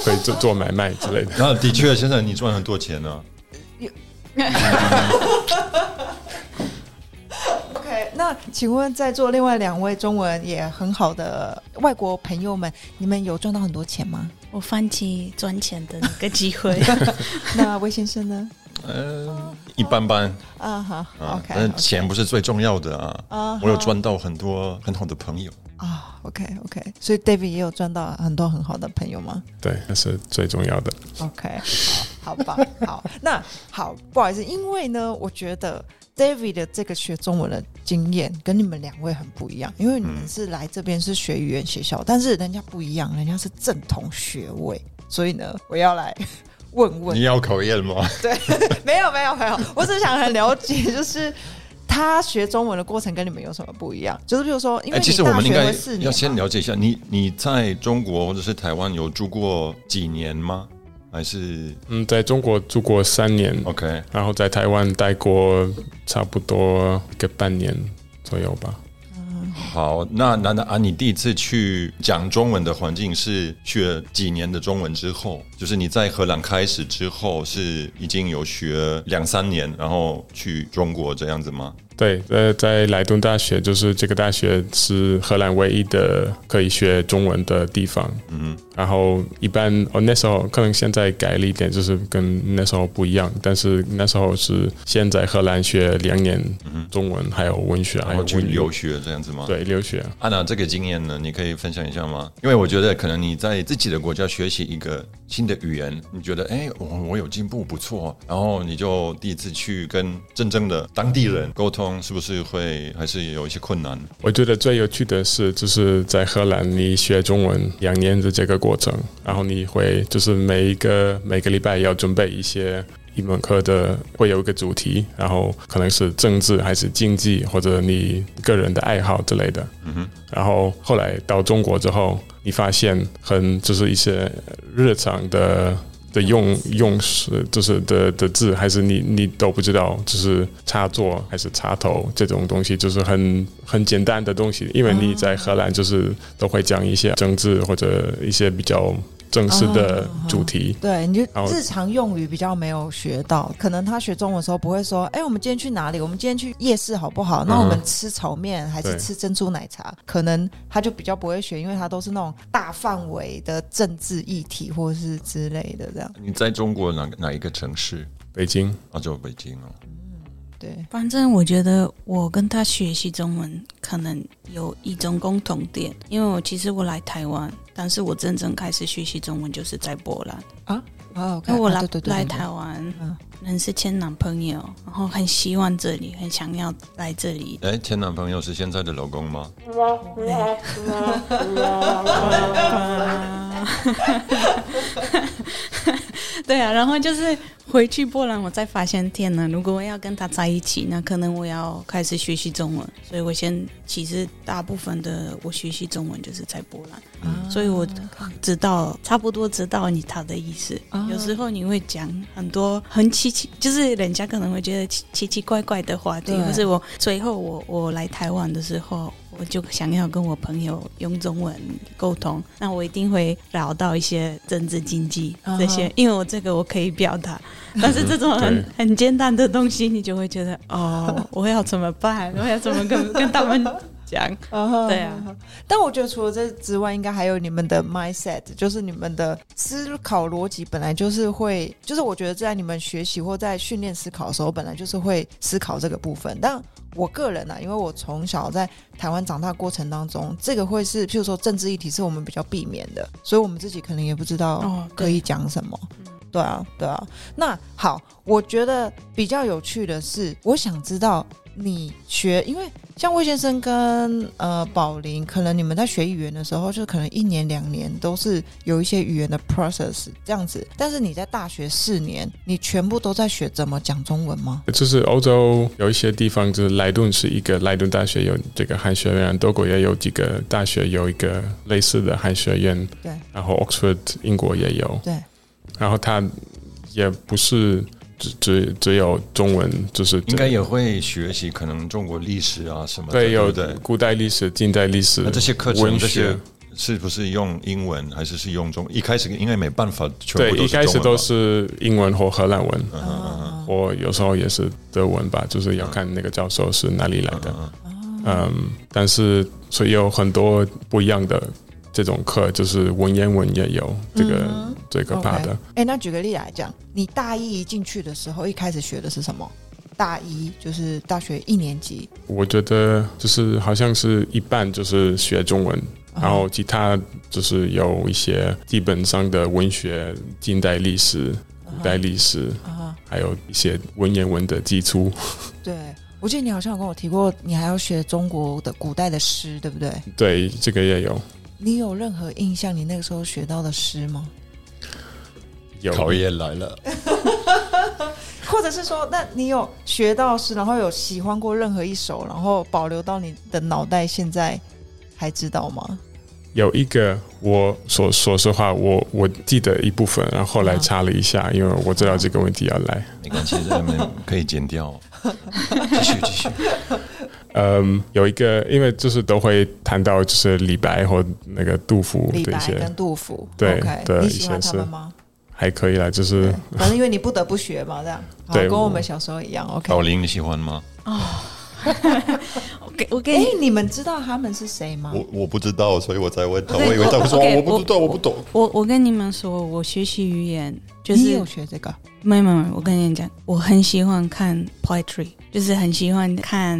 可以做做买卖之类的。然后的确，现在你赚很多钱呢。那请问在座另外两位中文也很好的外国朋友们，你们有赚到很多钱吗？我放弃赚钱的那个机会。那魏先生呢？嗯，一般般啊好，OK，但钱不是最重要的啊。啊，我有赚到很多很好的朋友啊。OK OK，所以 David 也有赚到很多很好的朋友吗对，那是最重要的。？OK，好，好吧，好，那好，不好意思，因为呢，我觉得 David 的这个学中文的经验跟你们两位很不一样，因为你们嗯是来这边是学语言学校，但是人家不一样，人家是正统学位，所以呢，我要来 问问你要考验吗？对没有没有没有，我只是想很了解，就是他学中文的过程跟你们有什么不一样？就是比如说，因为哎，其实我们应该要先了解一下，你你在中国或者是台湾有住过几年吗？还是嗯，在中国住过三年，OK？然后在台湾待过差不多一个半年左右吧。好，那那那啊，你第一次去讲中文的环境是去了几年的中文之后，就是你在荷兰开始之后是已经有学两三年，然后去中国这样子吗？对，呃，在莱顿大学，就是这个大学是荷兰唯一的可以学中文的地方。嗯然后一般哦，那时候可能现在改了一点，就是跟那时候不一样。但是那时候是先在荷兰学两年中文，还有文学，还然后去有文语留学这样子吗？。对留学。安娜，这个经验呢，你可以分享一下吗？因为我觉得可能你在自己的国家学习一个新的语言，你觉得哎，我我有进步，不错，然后你就第一次去跟真正的当地人沟通，是不是会还是有一些困难？我觉得最有趣的是，就是在荷兰你学中文两年的这个过程，然后你会就是每一个每个礼拜要准备一些一门课的，会有一个主题，然后可能是政治还是经济或者你个人的爱好之类的。嗯哼，然后后来到中国之后，你发现很就是一些日常的的用用是，就是的的字，还是你你都不知道，就是插座还是插头这种东西，就是很很简单的东西，因为你在荷兰就是都会讲一些政治或者一些比较正式的主题。对，你就日常用语比较没有学到，可能他学中文的时候不会说，哎，我们今天去哪里？我们今天去夜市好不好？那我们吃炒面还是吃珍珠奶茶？可能他就比较不会学，因为他都是那种大范围的政治议题或者是之类的这样。你在中国哪哪一个城市？北京，啊，就北京哦。对，反正我觉得我跟他学习中文可能有一种共同点，因为我其实我来台湾，但是我真正开始学习中文就是在波兰，哦，因为我来、对对对来台湾嗯认识前男朋友，然后很希望这里，很想要来这里。哎，前男朋友是现在的老公吗？对啊，然后就是回去波兰，我才发现，天呐，如果我要跟他在一起，那可能我要开始学习中文。所以我先，其实大部分的我学习中文就是在波兰，所以我知道差不多知道你他的意思。啊有时候你会讲很多很奇奇，就是人家可能会觉得奇奇奇怪怪的话题，对或是我最后我我来台湾的时候。我就想要跟我朋友用中文沟通，那我一定会聊到一些政治经济这些啊因为我这个我可可以表达，但是这种很很简单的东西，你就会觉得哦，我要怎么办？我要怎么跟跟他们讲？对啊。但我觉得除了这之外，应该还有你们的 mindset，就是你们的思考逻辑本来就是会，就是我觉得在你们学习或在训练思考的时候，本来就是会思考这个部分。但我个人啊，因为我从小在台湾长大过程当中，这个会是譬如说政治议题是我们比较避免的，所以我们自己可能也不知道可以讲什么。对啊，对啊。那好，我觉得比较有趣的是，我想知道你学，因为像魏先生跟呃宝林，可能你们在学语言的时候，就可能一年两年都是有一些语言的 process 这样子。但是你在大学四年，你全部都在学怎么讲中文吗？就是欧洲有一些地方，就是莱顿是一个莱顿大学有这个汉学院，德国也有几个大学有一个类似的汉学院，对然后 Oxford 英国也有，对，然后他也不是只只只有中文，就是应该也会学习可能中国历史啊什么的，对有的？古代历史、近代历史那，这些课程文这些学。是不是用英文还是是用中？一开始应该没办法全对部，都一开始都是英文或荷兰文，嗯嗯嗯或有时候也是德文吧，就是要看那个教授是哪里来的。嗯嗯，但是所以有很多不一样的这种课，就是文言文也有，这个嗯最可怕的。哎，那举个例来讲，你大一一进去的时候，一开始学的是什么？大一就是大学一年级我觉得就是好像是一半就是学中文，然后其他就是有一些基本上的文学、近代历史、古代历史，啊，还有一些文言文的基础。对，我记得你好像有跟我提过，你还要学中国的古代的诗，对不对？对，这个也有你有任何印象？你那个时候学到的诗吗？有考验来了，或者是说，那你有学到诗，然后有喜欢过任何一首，然后保留到你的脑袋，现在还知道吗？有一个我说说实话，我我记得一部分，然后后来查了一下，因为我知道这个问题要来。没关系，这们可以剪掉。继 续继续，嗯，有一个，因为就是都会谈到就是李白或那个杜甫李白的一些跟杜甫，对 OK，的一你喜欢他们吗？还可以啦，就是反正因为你不得不学嘛，这样，对跟我们小时候一样，OK。宝林你喜欢吗？我给我给哎你，，你们知道他们是谁吗？我我不知道，所以我才问他。我以为他们说我不知道，我不懂。我我跟你们说，我学习语言就是你有学这个？没没有，没有我跟你讲，我很喜欢看 poetry，就是很喜欢看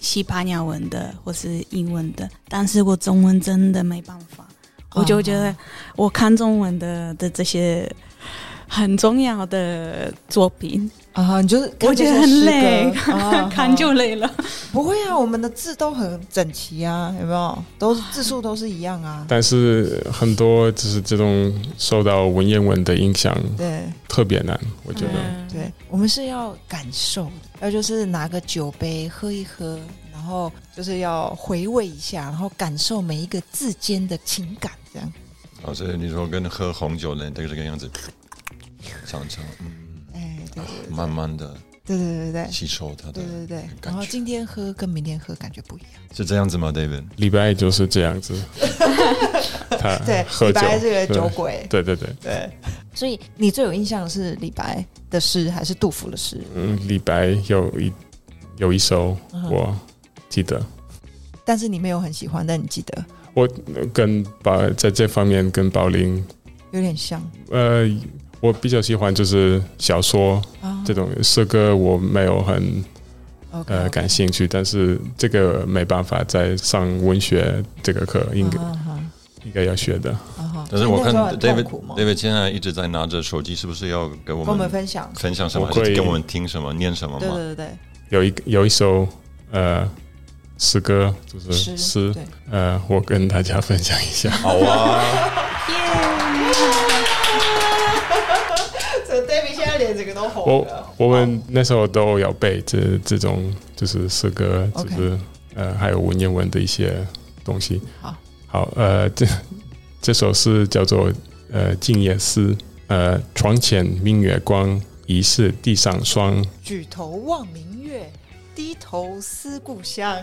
西班牙文的或是英文的，但是我中文真的没办法，我就觉得我看中文的的这些很重要的作品，啊，你就是我觉得很累 看就累了。不会啊，我们的字都很整齐啊，有没有？都是字数都是一样啊。但是很多就是这种受到文言文的影响对特别难，我觉得。嗯对，我们是要感受的，要就是拿个酒杯喝一喝，然后就是要回味一下，然后感受每一个字间的情感，这样。哦，所以你说跟喝红酒呢，这个这个样子，尝尝嗯，哎，对对慢慢的对对对对。吸收它的对对对。然后今天喝跟明天喝感觉不一样。是这样子吗，David？李白就是这样子，他对，李喝酒。白这个酒鬼。对。对对，对，所以你最有印象的是李白的诗还是杜甫的诗？嗯，李白有一有一首嗯。我记得，但是你没有很喜欢，但你记得。我跟宝在这方面跟宝林，有点像。呃，我比较喜欢就是小说啊这种诗歌，我没有很呃感兴趣，但是这个没办法在上文学这个课应该、应该要学的。啊但是我看 David David 现在一直在拿着手机，是不是要给我跟我们们分享。分享什么，我可以。还是给我们听什么、念什么吗？对对对对，有一有一首呃诗歌，就是诗诗，呃，我跟大家分享一下。好啊，我我们那时候都有背这这种就是诗歌，就 OK 是呃还有文言文的一些东西。好，好，呃，这这首诗叫做呃《静夜思》，呃，床前明月光，疑是地上霜。举头望明月，低头思故乡。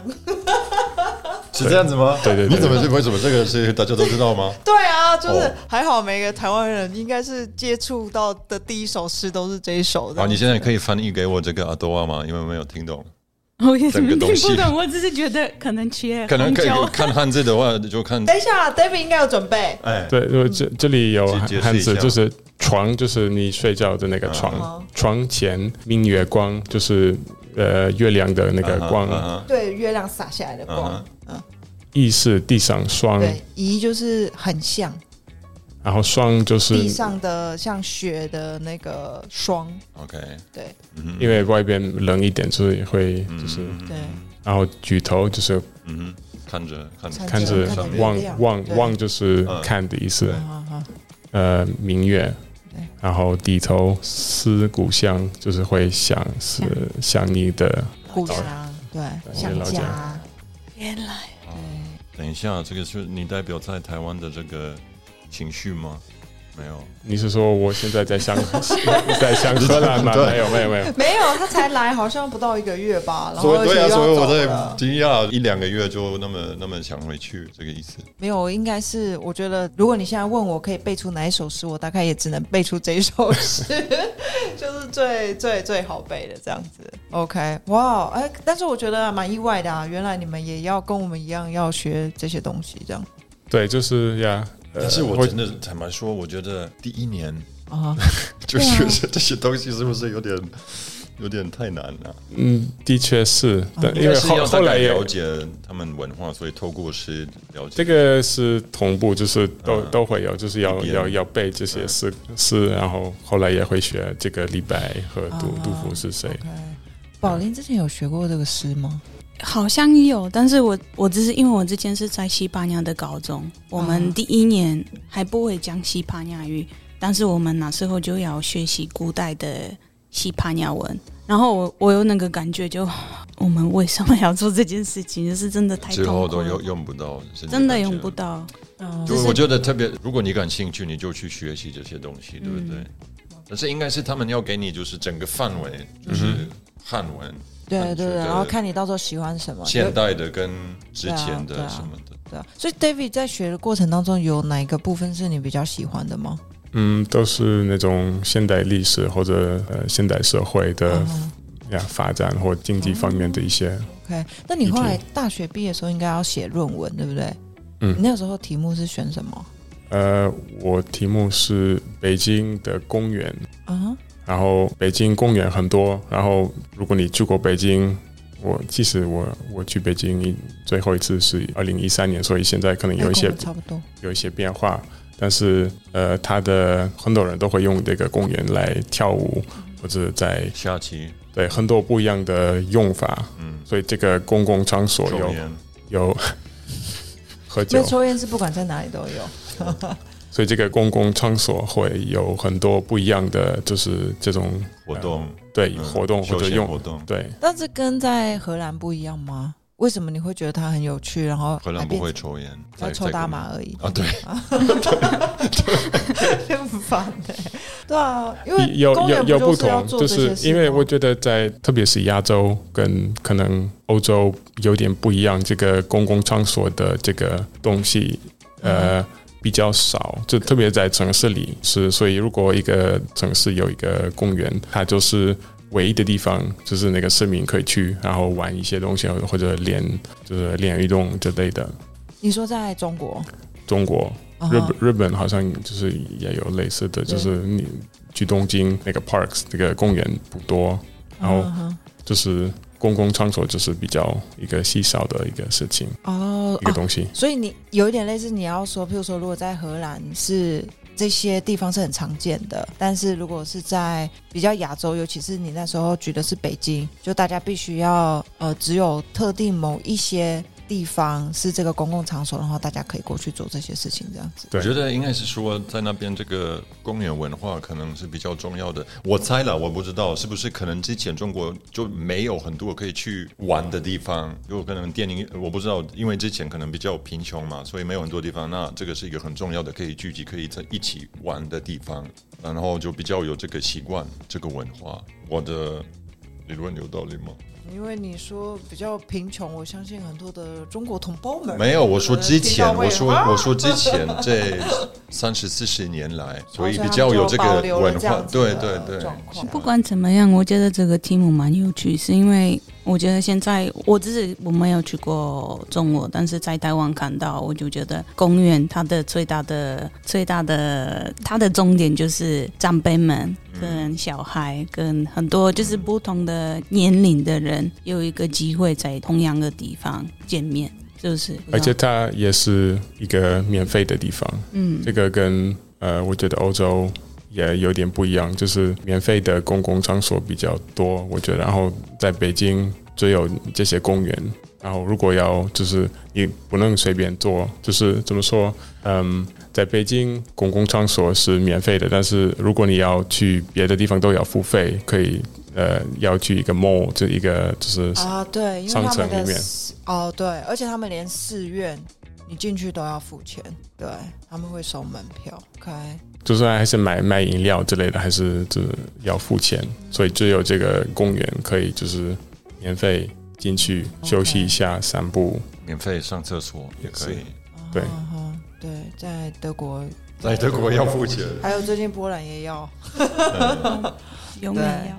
是这样子吗？对对对你怎么为什么这个是大家都知道吗？对啊，就是哦还好，每个台湾人应该是接触到的第一首诗都是这一首的。好，你现在可以翻译给我这个阿多啊吗？因为我没有听懂，我也是整个东西听不懂，我只是觉得可能缺可能可以看汉字的话就看。等一下，David 应该有准备。哎，对，呃这这里有汉字，就是床，就是你睡觉的那个床，嗯床前明月光，就是呃月亮的那个光。对，月亮洒下来的光。嗯，意是地上霜，对，疑就是很像。然后霜就是地上的像雪的那个霜。OK，对。嗯因为外边冷一点，所以会嗯就是，对，然后举头就是嗯，看着看着。看看着望望望就是嗯。看的意思，呃，明月。对，然后低头思故乡，就是会想是想你的，故乡，对，想家。原来等一下，这个是你代表在台湾的这个情绪吗？没有，你是说我现在在想在想荷兰吗？没有没有没有，没有，他才来好像不到一个月吧，然后所以对啊，所以我在惊讶一两个月就那么那么想回去，这个意思。没有，应该是我觉得，如果你现在问我可以背出哪一首诗，我大概也只能背出这一首诗，就是最最最好背的这样子。OK，哇，哎，但是我觉得蛮意外的啊，原来你们也要跟我们一样要学这些东西，这样对，就是呀。呃但是我真的坦白说，我觉得第一年啊，就对啊。学这这些东西，是不是有点有有点太难了。嗯，的确是，但因为后后来也了解他们文化，所以透过诗了解。这个是同步，就是都、嗯。都会有，就是要要要背这些诗诗，然后后来也会学这个李白和杜、啊杜甫是谁。宝林之前有学过这个诗吗？好像有，但是我我只是因为我之前是在西班牙的高中，我们第一年还不会讲西班牙语，但是我们那时候就要学习古代的西班牙文，然后我我有那个感觉就，我们为什么要做这件事情？就是真的太之后都用用不到，真的用不。到。嗯就我觉得特别，如果你感兴趣，你就去学习这些东西，对不对？但是应该是他们要给你就是整个范围，就是汉文、对对对，然后看你到时候喜欢什么。现代的跟之前的什么的。对啊，所以 David 在学的过程当中，有哪一个部分是你比较喜欢的吗？嗯，都是那种现代历史或者呃现代社会的嗯呀发展或经济方面的一些。OK，那你后来大学毕业的时候应该要写论文，对不对？嗯你那个时候题目是选什么？呃，我题目是北京的公园，啊，然后北京公园很多，然后如果你去过北京，我其实我我去北京最后一次是二零一三年，所以现在可能有一些差不多。有一些变化，但是呃，它的很多人都会用这个公园来跳舞，或者在下棋，对很多不一样的用法，嗯，所以这个公共场所有，有 喝因酒为，抽烟是不管在哪里都有。所以这个公共场所会有很多不一样的，就是这种活动，嗯对活动或者用闲活动。对。但是跟在荷兰不一样吗？为什么你会觉得它很有趣？然后荷兰不会抽烟，要抽大麻而已啊，对，很烦的。对啊，因为有有有不同，就是因为我觉得在特别是亚洲跟可能欧洲有点不一样，这个公共场所的这个东西，呃。嗯比较少，就特别在城市里是，所以如果一个城市有一个公园，它就是唯一的地方，就是那个市民可以去，然后玩一些东西，或者练就是练运动之类的。你说在中国，中国、啊日本、日本好像就是也有类似的，就是你去东京那个 parks 那个公园不多，然后就是公共场所就是比较一个稀少的一个事情，哦一个东西。所以你有一点类似，你要说，譬如说，如果在荷兰是这些地方是很常见的，但是如果是在比较亚洲，尤其是你那时候举的是北京，就大家必须要呃，只有特定某一些地方是这个公共场所，然后大家可以过去做这些事情，这样子。对我觉得应该是说，在那边这个公园文化可能是比较重要的。我猜了，我不知道是不是可能之前中国就没有很多可以去玩的地方，有可能电影我不知道，因为之前可能比较贫穷嘛，所以没有很多地方。那这个是一个很重要的可以聚集、可以在一起玩的地方，然后就比较有这个习惯、这个文化。我的理论有道理吗？因为你说比较贫穷，我相信很多的中国同胞们没有，我说之前，我说啊我说之前这 三十四十年来，所以比较有这个文化对对对状况。不管怎么样，我觉得这个题目蛮有趣，是因为我觉得现在我只是我没有去过中国，但是在台湾看到，我就觉得公园它的最大的最大的它的重点就是长辈们跟小孩跟很多就是不同的年龄的人有一个机会在同样的地方见面，就是而且它也是一个免费的地方，嗯。这个跟呃，我觉得欧洲也有点不一样，就是免费的公共场所比较多，我觉得。然后在北京只有这些公园，然后如果要就是你不能随便坐，就是怎么说，嗯，在北京公共场所是免费的，但是如果你要去别的地方都要付费，可以呃要去一个 mall，就一个就是啊，对，因为商他们的城里面哦，对，而且他们连寺院你进去都要付钱，对，他们会收门票。OK，就是还是买卖饮料之类的，还是就是要付钱，所以只有这个公园可以就是免费进去休息一下、散步。免费上厕所也可以，对对，在德国，在德国要付钱。还有最近波兰也要。永远对要。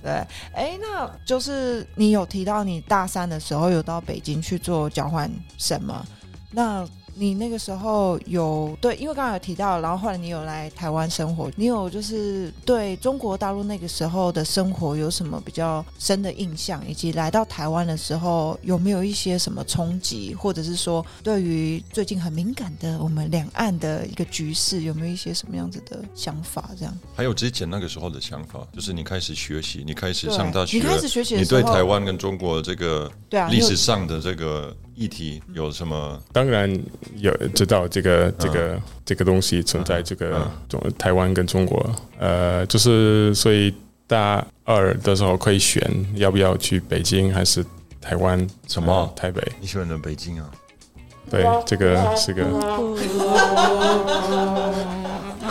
对，哎，那就是你有提到你大三的时候有到北京去做交换生吗？那你那个时候有对，因为刚刚有提到，然后后来你有来台湾生活，你有就是对中国大陆那个时候的生活有什么比较深的印象，以及来到台湾的时候有没有一些什么冲击，或者是说对于最近很敏感的我们两岸的一个局势，有没有一些什么样子的想法？这样还有之前那个时候的想法，就是你开始学习，你开始上大学，你开始学习的你对台湾跟中国这个对啊，历史上的这个议题有什么？当然有知道这个这个、这个东西存在，这个嗯中台湾跟中国，呃，就是所以大二的时候可以选要不要去北京还是台湾什么呃台北？你喜欢的北京啊？对，这个是个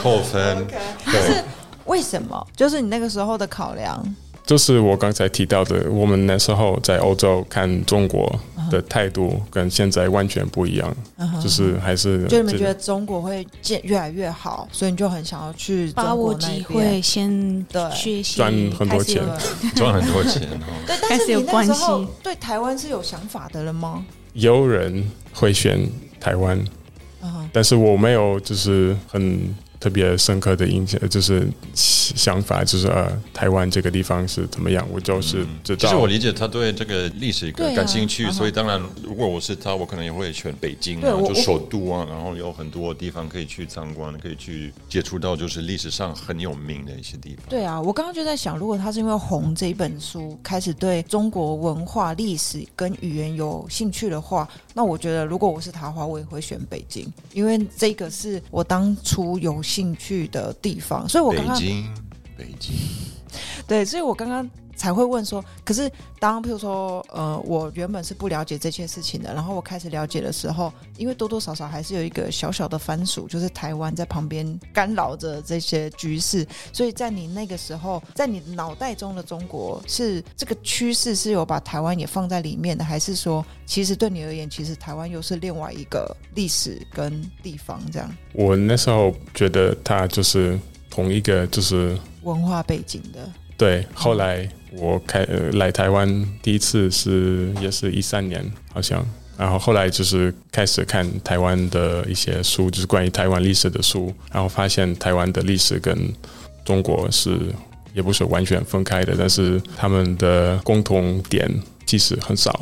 扣分，对，为什么？就是你那个时候的考量，就是我刚才提到的，我们那时候在欧洲看中国的态度跟现在完全不一样，就是还是就你们觉得中国会建越来越好，所以你就很想要去把握机会，先对学习，赚很多钱。赚很多钱哦。对，但是你那时候系。对台湾是有想法的了吗？有人会选台湾，嗯，但是我没有就是很特别深刻的印象，就是想法，就是呃，台湾这个地方是怎么样，我就是知道。其实我理解他对这个历史感兴趣，所以当然，如果我是他，我可能也会选北京就首都啊，然后有很多地方可以去参观，可以去接触到就是历史上很有名的一些地方。对啊，我刚刚就在想，如果他是因为《红》这一本书开始对中国文化、历史跟语言有兴趣的话，那我觉得如果我是他的话，我也会选北京，因为这个是我当初有兴趣的地方，所以我刚刚北京，北京，对，所以我刚刚才会问说，可是当譬如说，呃，我原本是不了解这些事情的，然后我开始了解的时候，因为多多少少还是有一个小小的番薯，就是台湾在旁边干扰着这些局势，所以在你那个时候，在你脑袋中的中国是这个趋势是有把台湾也放在里面的，还是说，其实对你而言，其实台湾又是另外一个历史跟地方这样我那时候觉得它就是同一个，就是文化背景的？对。后来我开、来台湾第一次是也是一三年，好像。然后后来就是开始看台湾的一些书，就是关于台湾历史的书，然后发现台湾的历史跟中国是也不是完全分开的，但是他们的共同点其实很少。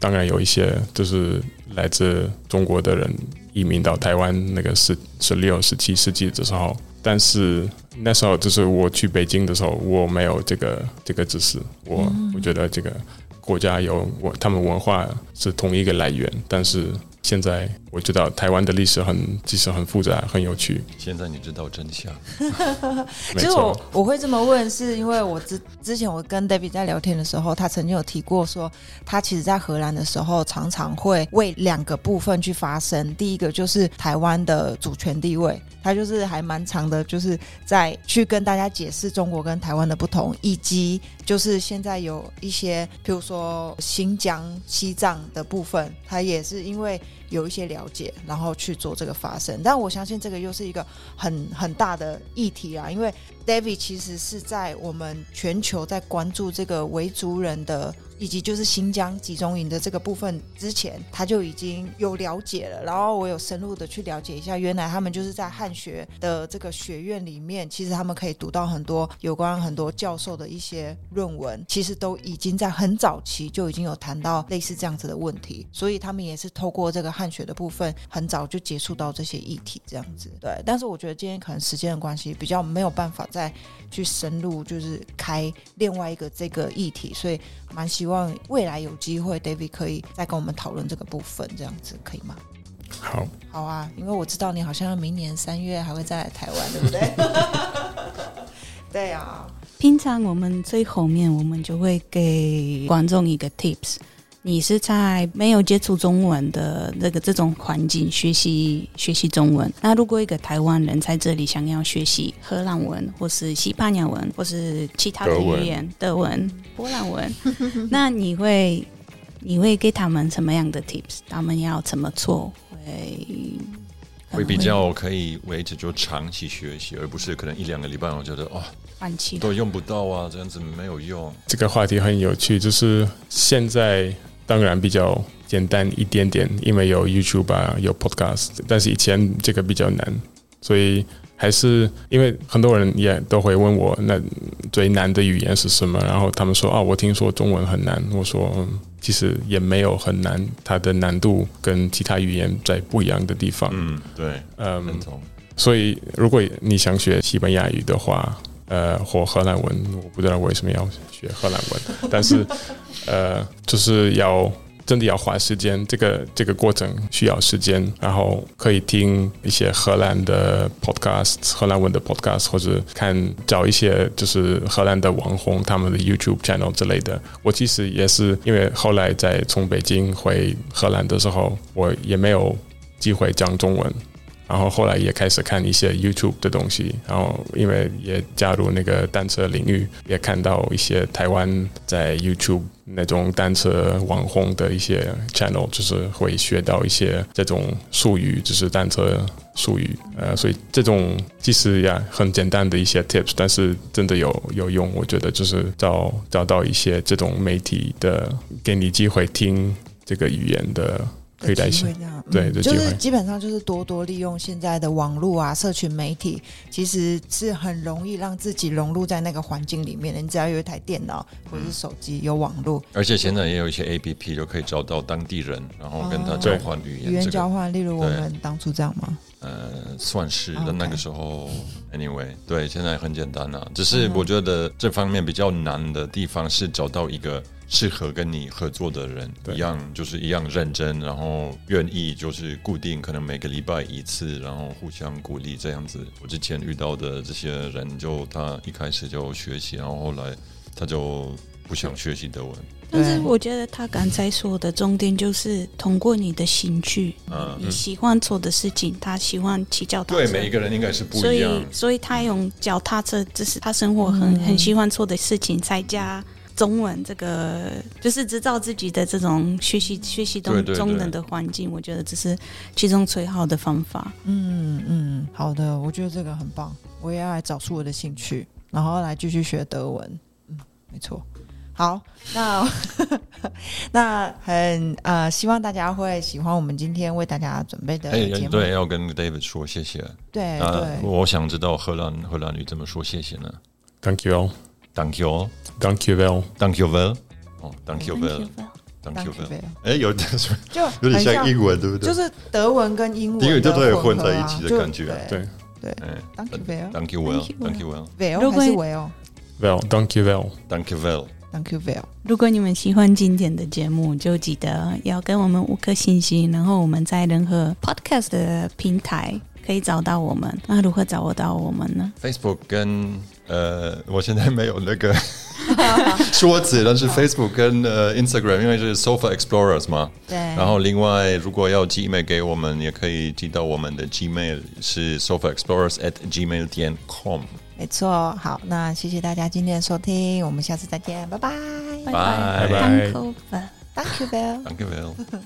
当然有一些就是来自中国的人移民到台湾那个十十六、十七世纪的时候，但是那时候就是我去北京的时候，我没有这个这个知识，我、我觉得这个国家有我他们文化是同一个来源，但是现在我知道台湾的历史很其实很复杂，很有趣，现在你知道真相。其实我。我会这么问，是因为我之之前我跟 David 在聊天的时候，他曾经有提过说，他其实在荷兰的时候常常会为两个部分去发声。第一个就是台湾的主权地位，他就是还蛮长的，就是在去跟大家解释中国跟台湾的不同，以及就是现在有一些，譬如说新疆、西藏的部分，他也是因为有一些了解，然后去做这个发声。但我相信这个又是一个很很大的议题啊，因为 David 其实是在我们全球在关注这个维族人的。以及就是新疆集中营的这个部分之前，他就已经有了解了，然后我有深入的去了解一下，原来他们就是在汉学的这个学院里面，其实他们可以读到很多有关很多教授的一些论文，其实都已经在很早期就已经有谈到类似这样子的问题，所以他们也是透过这个汉学的部分，很早就接触到这些议题，这样子。对，但是我觉得今天可能时间的关系，比较没有办法再去深入，就是开另外一个这个议题，所以蛮希望未来有机会，David 可以再跟我们讨论这个部分，这样子可以吗？好，好啊，因为我知道你好像明年三月还会再来台湾，对不对？对啊，平常我们最后面我们就会给观众一个 tips。你是在没有接触中文的这个这种环境学习学习中文。那如果一个台湾人在这里想要学习荷兰文，或是西班牙文，或是其他的语言，德文、波兰文，那你会你会给他们什么样的 tips？他们要怎么做会会比较可以维持就长期学习，而不是可能一两个礼拜我觉得哦放弃？都用不到啊，这样子没有用。这个话题很有趣，就是现在当然比较简单一点点，因为有 YouTube 啊，有 Podcast，但是以前这个比较难，所以还是因为很多人也都会问我，那最难的语言是什么？然后他们说啊，我听说中文很难。我说嗯其实也没有很难，它的难度跟其他语言在不一样的地方。嗯，对，嗯，所以如果你想学西班牙语的话，呃，或荷兰文，我不知道为什么要学荷兰文，但是呃，就是要真的要花时间，这个这个过程需要时间，然后可以听一些荷兰的 podcast，荷兰文的 podcast，或者看找一些就是荷兰的网红他们的 YouTube channel 之类的。我其实也是因为后来在从北京回荷兰的时候，我也没有机会讲中文。然后后来也开始看一些 YouTube 的东西，然后因为也加入那个单车领域，也看到一些台湾在 YouTube 那种单车网红的一些 channel，就是会学到一些这种术语，就是单车术语。呃，所以这种其实呀很简单的一些 tips，但是真的有有用，我觉得就是找找到一些这种媒体的，给你机会听这个语言的。可以来机写会这样，对就是基本上就是多多利用现在的网络啊、社群媒体，其实是很容易让自己融入在那个环境里面的。你只要有一台电脑或者是手机，有网络，而且现在也有一些 A P P 就可以找到当地人，然后跟他哦交换语言。语言交换，例如我们当初这样吗？呃算是但那个时候 anyway，对，现在很简单啊。只是嗯我觉得这方面比较难的地方是找到一个适合跟你合作的人，一样就是一样认真，然后愿意就是固定可能每个礼拜一次，然后互相鼓励这样子。我之前遇到的这些人，就他一开始就学习，然后后来他就不想学习德文。但是我觉得他刚才说的重点就是通过你的兴趣，嗯你喜欢做的事情，他喜欢骑脚踏车，对，每一个人应该是不所以一样。所以所以他用脚踏车，这是他生活很、嗯很喜欢做的事情，再加中文这个，就是制造自己的这种学习学习中中等的环境，我觉得这是其中最好的方法。嗯嗯，好的，我觉得这个很棒，我也要来找出我的兴趣，然后来继续学德文。嗯，没错。好，那 那很呃，希望大家会喜欢我们今天为大家准备的哎节，目。对，要跟 David 说谢谢。对我想知道荷兰荷兰语怎么说谢谢呢 Thank you all.？Thank you, Thank you well. thank you well. 哦，Thank you well, Thank you Thank you well. 哎，有点就有点像英文，对不对？就是德文跟英文因为的都对混在一啊就起的感觉对对哎 Thank you well Thank you well, Thank you thank you well, well 如果还是 well Well, thank you well. thank you well. Thank you well。如果你们喜欢今天的节目，就记得要给我们五颗星星，然后我们在任何 podcast 的平台可以找到我们。那如何找得到我们呢？Facebook 跟呃，我现在没有那个说辞，但是 Facebook 跟呃 Instagram，因为是 Sofa Explorers 嘛。对，然后另外，如果要寄 email 给我们，也可以寄到我们的 Gmail 是 sofa explorers at gmail 点 com。没错。好，那谢谢大家今天的收听，我们下次再见，拜拜。拜拜拜 Thank you. Thank you well。Thank you well.